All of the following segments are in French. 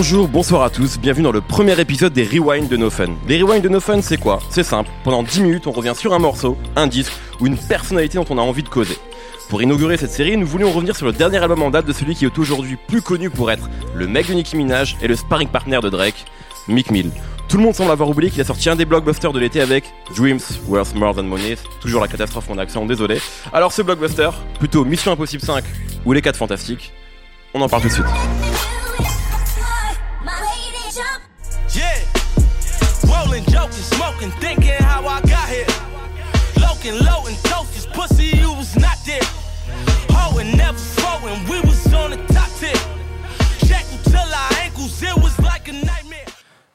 Bonjour, bonsoir à tous, bienvenue dans le premier épisode des Rewind de No Fun. Les Rewind de No Fun, c'est quoi? C'est simple, pendant 10 minutes, on revient sur un morceau, un disque ou une personnalité dont on a envie de causer. Pour inaugurer cette série, nous voulions revenir sur le dernier album en date de celui qui est aujourd'hui plus connu pour être le mec de Nicki Minaj et le sparring partner de Drake, Mick Mill. Tout le monde semble avoir oublié qu'il a sorti un des blockbusters de l'été avec Dreams Worth More Than Money, toujours la catastrophe mon accent, désolé. Alors ce blockbuster, plutôt Mission Impossible 5 ou Les 4 Fantastiques, on en parle tout de suite. Yeah. Rolling, joking, smoking, thinking how I got here. Loking, low and toasters, pussy, you was not there. Hoeing, never flowing, we was on the top tip. Check till our ankles, it was like a nightmare.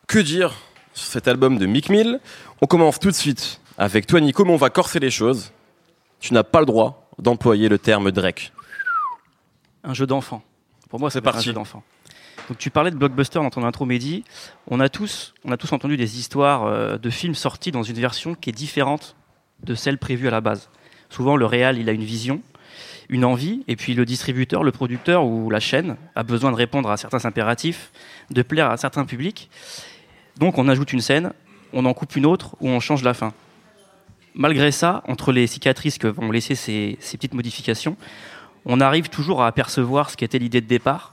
Que dire sur cet album de Mick Mill? On commence tout de suite avec toi Nico, mais on va corser les choses. Tu n'as pas le droit d'employer le terme Drake. un jeu d'enfant. Pour moi, C'est parti. un jeu d'enfant. Tu parlais de blockbuster dans ton intro, Mehdi. On a tous, on a tous entendu des histoires euh, de films sortis dans une version qui est différente de celle prévue à la base. Souvent, le réal, il a une vision, une envie, et puis le distributeur, le producteur ou la chaîne a besoin de répondre à certains impératifs, de plaire à certains publics. Donc on ajoute une scène, on en coupe une autre ou on change la fin. Malgré ça, entre les cicatrices que vont laisser ces, ces petites modifications, on arrive toujours à apercevoir ce qu'était l'idée de départ.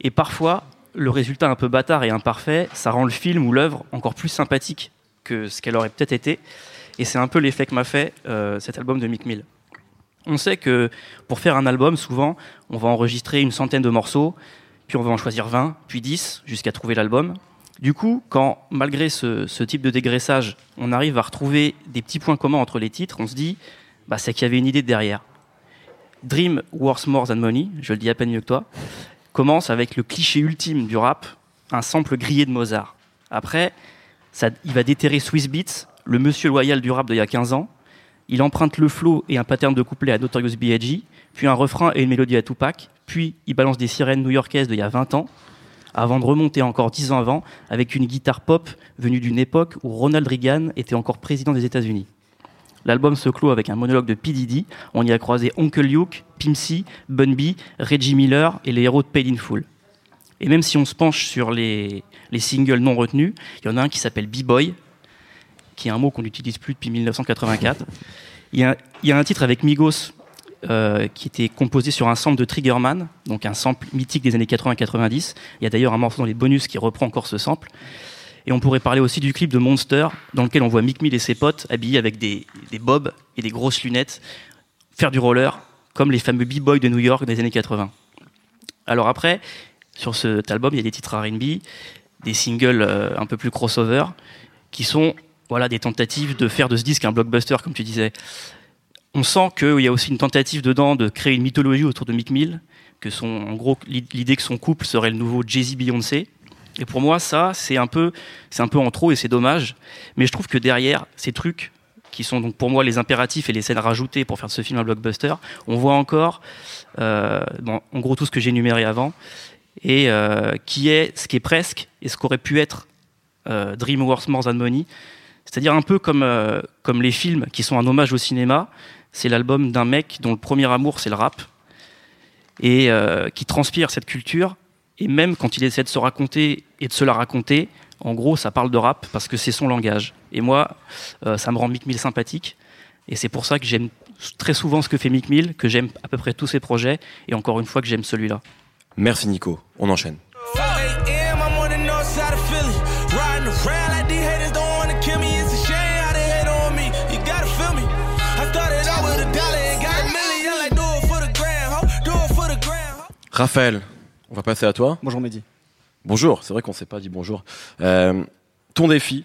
Et parfois, le résultat un peu bâtard et imparfait, ça rend le film ou l'œuvre encore plus sympathique que ce qu'elle aurait peut-être été. Et c'est un peu l'effet que m'a fait euh, cet album de Mick Mill. On sait que pour faire un album, souvent, on va enregistrer une centaine de morceaux, puis on va en choisir 20, puis 10, jusqu'à trouver l'album. Du coup, quand, malgré ce, type de dégraissage, on arrive à retrouver des petits points communs entre les titres, on se dit, bah, c'est qu'il y avait une idée derrière. Dream Worth More Than Money, je le dis à peine mieux que toi, commence avec le cliché ultime du rap, un sample grillé de Mozart. Après, il va déterrer Swiss Beats, le monsieur loyal du rap d'il y a 15 ans. Il emprunte le flow et un pattern de couplet à Notorious B.I.G., puis un refrain et une mélodie à Tupac, puis il balance des sirènes new-yorkaises d'il y a 20 ans, avant de remonter encore 10 ans avant avec une guitare pop venue d'une époque où Ronald Reagan était encore président des États-Unis. L'album se clôt avec un monologue de P. Diddy. On y a croisé Uncle Luke, Pimp C, Bun B, Reggie Miller et les héros de Paid in Full. Et même si on se penche sur les, les singles non retenus, il y en a un qui s'appelle B-Boy, qui est un mot qu'on n'utilise plus depuis 1984. Il y a, il y a un titre avec Migos euh, qui était composé sur un sample de Triggerman, donc un sample mythique des années 80-90. Il y a d'ailleurs un morceau dans les bonus qui reprend encore ce sample. Et on pourrait parler aussi du clip de Monster, dans lequel on voit Mick Mill et ses potes habillés avec des, bobs et des grosses lunettes, faire du roller, comme les fameux B-boys de New York des années 80. Alors après, sur cet album, il y a des titres R&B, des singles euh, un peu plus crossover, qui sont voilà des tentatives de faire de ce disque un blockbuster, comme tu disais. On sent qu'il y a aussi une tentative dedans de créer une mythologie autour de Mick Mill, que l'idée que son couple serait le nouveau Jay-Z Beyoncé. Et pour moi, ça, c'est un peu, c'est un peu en trop et c'est dommage. Mais je trouve que derrière ces trucs, qui sont donc pour moi les impératifs et les scènes rajoutées pour faire de ce film un blockbuster, on voit encore, euh, en gros, tout ce que j'ai énuméré avant, et euh, qui est ce qui est presque et ce qu'aurait pu être euh, Dream Worth More Than Money. C'est-à-dire un peu comme, euh, comme les films qui sont un hommage au cinéma. C'est l'album d'un mec dont le premier amour, c'est le rap, et qui transpire cette culture. Et même quand il essaie de se raconter et de se la raconter, en gros, ça parle de rap parce que c'est son langage. Et moi, euh, ça me rend Mick Mill sympathique. Et c'est pour ça que j'aime très souvent ce que fait Mick Mill, que j'aime à peu près tous ses projets, et encore une fois que j'aime celui-là. Merci Nico, on enchaîne. 4 a.m., I'm on the north side of Philly. Riding around like these haters don't wanna kill me. It's a shame how they hate on me. You gotta feel me. I started out with a dollar and got a million. Like, do it for the grand, ho. Do it for the grand, ho. Raphaël, on va passer à toi. Bonjour Mehdi. Bonjour, c'est vrai qu'on s'est pas dit bonjour. Euh, ton défi,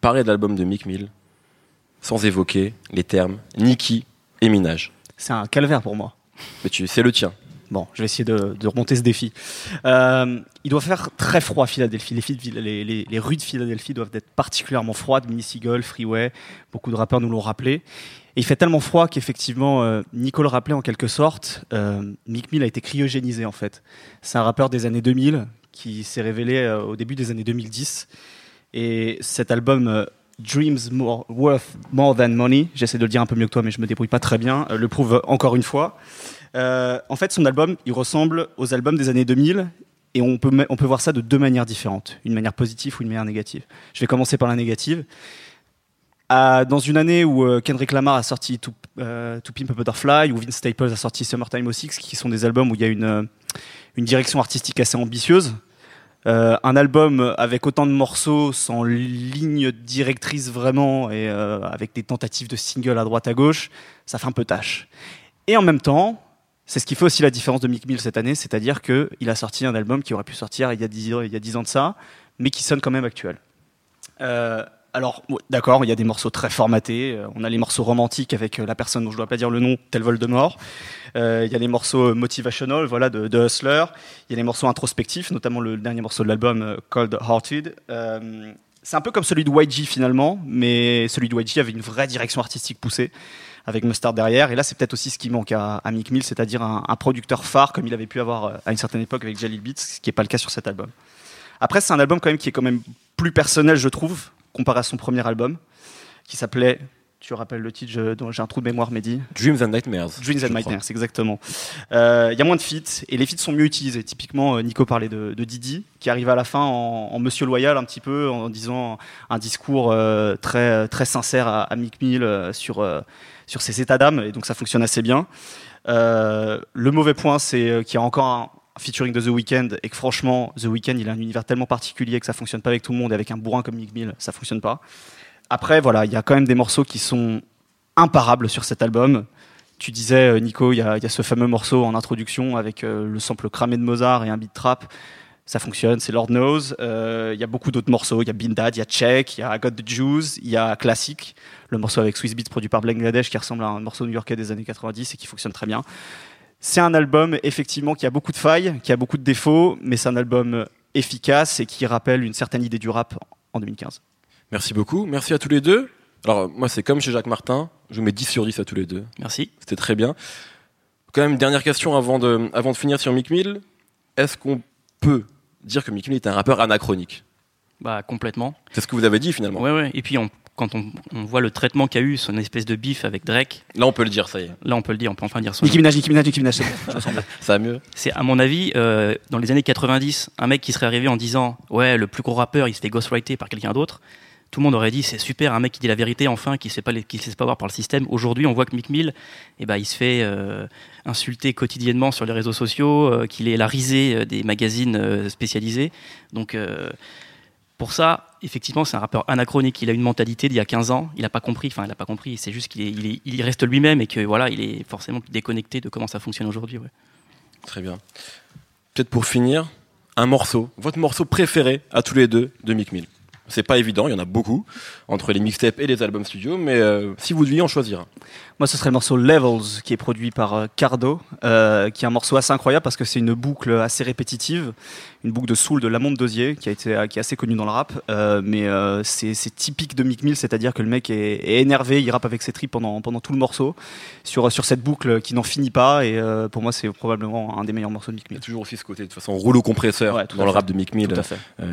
parler de l'album de Mick Mill sans évoquer les termes Nicki et Minaj. C'est un calvaire pour moi. Mais tu, c'est le tien. Bon, je vais essayer de, remonter ce défi. Euh, il doit faire très froid à Philadelphie. Les, rues de Philadelphie doivent être particulièrement froides. Golf, Freeway, beaucoup de rappeurs nous l'ont rappelé. Et il fait tellement froid qu'effectivement, euh, Nico rappelait en quelque sorte, euh, Mick Mill a été cryogénisé en fait. C'est un rappeur des années 2000 qui s'est révélé euh, au début des années 2010. Et cet album euh, Dreams More, Worth More Than Money, j'essaie de le dire un peu mieux que toi, mais je me débrouille pas très bien, le prouve encore une fois. Euh, en fait, son album, il ressemble aux albums des années 2000 Et on peut, on peut voir ça de deux manières différentes, une manière positive ou une manière négative. Je vais commencer par la négative. dans une année où euh, Kendrick Lamar a sorti To, euh, Pimp a Butterfly, où Vince Staples a sorti Summertime 06, qui sont des albums où il y a une, une direction artistique assez ambitieuse, un album avec autant de morceaux, sans ligne directrice vraiment, et avec des tentatives de single à droite à gauche, ça fait un peu tâche. Et en même temps, c'est ce qui fait aussi la différence de Mick Mill cette année, c'est-à-dire qu'il a sorti un album qui aurait pu sortir il y a 10, il y a 10 ans de ça, mais qui sonne quand même actuel. Euh, alors, d'accord, il y a des morceaux très formatés. Euh, on a les morceaux romantiques avec euh, la personne dont je ne dois pas dire le nom, tel Voldemort. Euh, il y a les morceaux motivational, voilà, de, de, Hustler. Il y a les morceaux introspectifs, notamment le dernier morceau de l'album, Cold Hearted. c'est un peu comme celui de YG finalement, mais celui de YG avait une vraie direction artistique poussée avec Mustard derrière. Et là, c'est peut-être aussi ce qui manque à, Mick Mill, c'est-à-dire un, producteur phare comme il avait pu avoir euh, à une certaine époque avec Jelly Beats, ce qui n'est pas le cas sur cet album. Après, c'est un album quand même qui est quand même plus personnel, je trouve, comparé à son premier album, qui s'appelait tu rappelles le titre, j'ai un trou de mémoire, Mehdi. Dreams and Nightmares. Dreams and Nightmares, exactement. Euh, il y a moins de feats et les feats sont mieux utilisés. Typiquement, euh, Nico parlait de, Didi, qui arrive à la fin en, Monsieur Loyal un petit peu, en disant un discours très, très sincère à, à Mick Mill sur sur ses états d'âme, et donc ça fonctionne assez bien. Euh, le mauvais point, c'est euh, qu'il y a encore un featuring de The Weeknd et que franchement, The Weeknd, il a un univers tellement particulier que ça fonctionne pas avec tout le monde, et avec un bourrin comme Mick Mill, ça fonctionne pas. Après, voilà, il y a quand même des morceaux qui sont imparables sur cet album. Tu disais, euh, Nico, il y, a ce fameux morceau en introduction avec le sample cramé de Mozart et un beat trap ça fonctionne, c'est Lord Knows. Il y a beaucoup d'autres morceaux, il y a Bindad, il y a Check, il y a Got the Jews, il y a Classic le morceau avec Swiss Beats produit par Bangladesh qui ressemble à un morceau new-yorkais des années 90 et qui fonctionne très bien. C'est un album effectivement qui a beaucoup de failles, qui a beaucoup de défauts, mais c'est un album efficace et qui rappelle une certaine idée du rap en 2015. Merci beaucoup, merci à tous les deux. Alors moi c'est comme chez Jacques Martin, je vous mets 10 sur 10 à tous les deux. Merci. C'était très bien. Quand même, dernière question avant de, avant de finir sur Mick Mill. Est-ce qu'on peut dire que Mick Mill est un rappeur anachronique? Bah complètement. C'est ce que vous avez dit finalement. Ouais ouais. Et puis on quand on, voit le traitement qu'a eu son espèce de bif avec Drake. Là, on peut le dire, ça y est. Là, on peut le dire, on peut enfin dire son Nicki Minaj, Nicki Minaj, Nicki Minaj, ça va mieux. C'est, à mon avis, euh, dans les années 90, un mec qui serait arrivé en disant Ouais, le plus gros rappeur, il se fait ghostwriter par quelqu'un d'autre. Tout le monde aurait dit c'est super, un mec qui dit la vérité enfin, qui ne se pas, se pas voir par le système. Aujourd'hui, on voit que Mick Mill, eh ben, il se fait euh, insulter quotidiennement sur les réseaux sociaux, euh, qu'il est la risée des magazines spécialisés. Donc pour ça, effectivement, c'est un rappeur anachronique. Il a une mentalité d'il y a 15 ans. Il n'a pas compris. Enfin, il n'a pas compris. C'est juste qu'il il, reste lui-même et que voilà, il est forcément déconnecté de comment ça fonctionne aujourd'hui. Très bien. Peut-être pour finir, un morceau, votre morceau préféré à tous les deux de Mick Mill. C'est pas évident, il y en a beaucoup entre les mixtapes et les albums studio, mais euh, si vous deviez en choisir Moi, ce serait le morceau Levels qui est produit par euh, Cardo, euh, qui est un morceau assez incroyable parce que c'est une boucle assez répétitive, une boucle de soul de Lamont Dosier qui a été qui est assez connu dans le rap, mais c'est typique de Mick Mill, c'est-à-dire que le mec est, énervé, il rappe avec ses tripes pendant pendant tout le morceau sur sur cette boucle qui n'en finit pas et pour moi c'est probablement un des meilleurs morceaux de Mick Mill. Il y a toujours aussi ce côté de toute façon rouleau compresseur dans le rap de Mick Mill.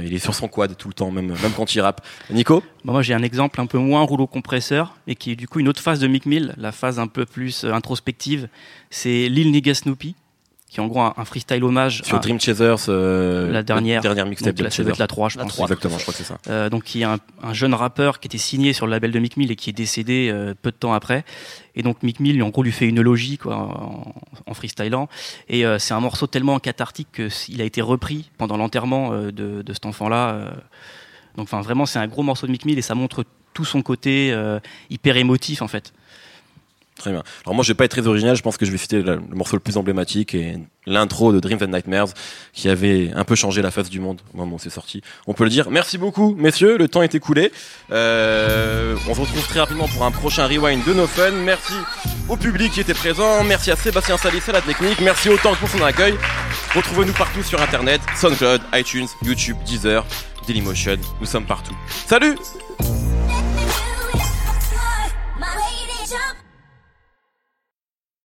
il est sur son quad tout le temps, même même quand rappe. Nico bah, Moi j'ai un exemple un peu moins rouleau compresseur et qui est du coup une autre phase de Mick Mill, la phase un peu plus euh, introspective. C'est Lil Nigga Snoopy qui est en gros un, freestyle hommage sur Dream Chasers euh, la dernière. dernière mixtape de la, la 3 je pense. exactement je crois que c'est ça. Euh, donc qui est un, jeune rappeur qui était signé sur le label de Mick Mill et qui est décédé peu de temps après. Et donc Mick Mill en gros lui fait une logie quoi en, en freestylant. Et c'est un morceau tellement cathartique qu'il a été repris pendant l'enterrement de, de, cet enfant là donc enfin vraiment c'est un gros morceau de Mick Mill et ça montre tout son côté euh, hyper émotif en fait. Très bien. Alors moi je vais pas être très original, je pense que je vais citer le, morceau le plus emblématique et l'intro de Dreams and Nightmares qui avait un peu changé la face du monde au moment où c'est sorti. On peut le dire. Merci beaucoup messieurs, le temps est écoulé. Euh, on se retrouve très rapidement pour un prochain rewind de No Fun. Merci au public qui était présent, merci à Sébastien Salis à la technique, merci autant pour son accueil. Retrouvez-nous partout sur internet, SoundCloud, iTunes, YouTube, Deezer, Dailymotion, nous sommes partout. Salut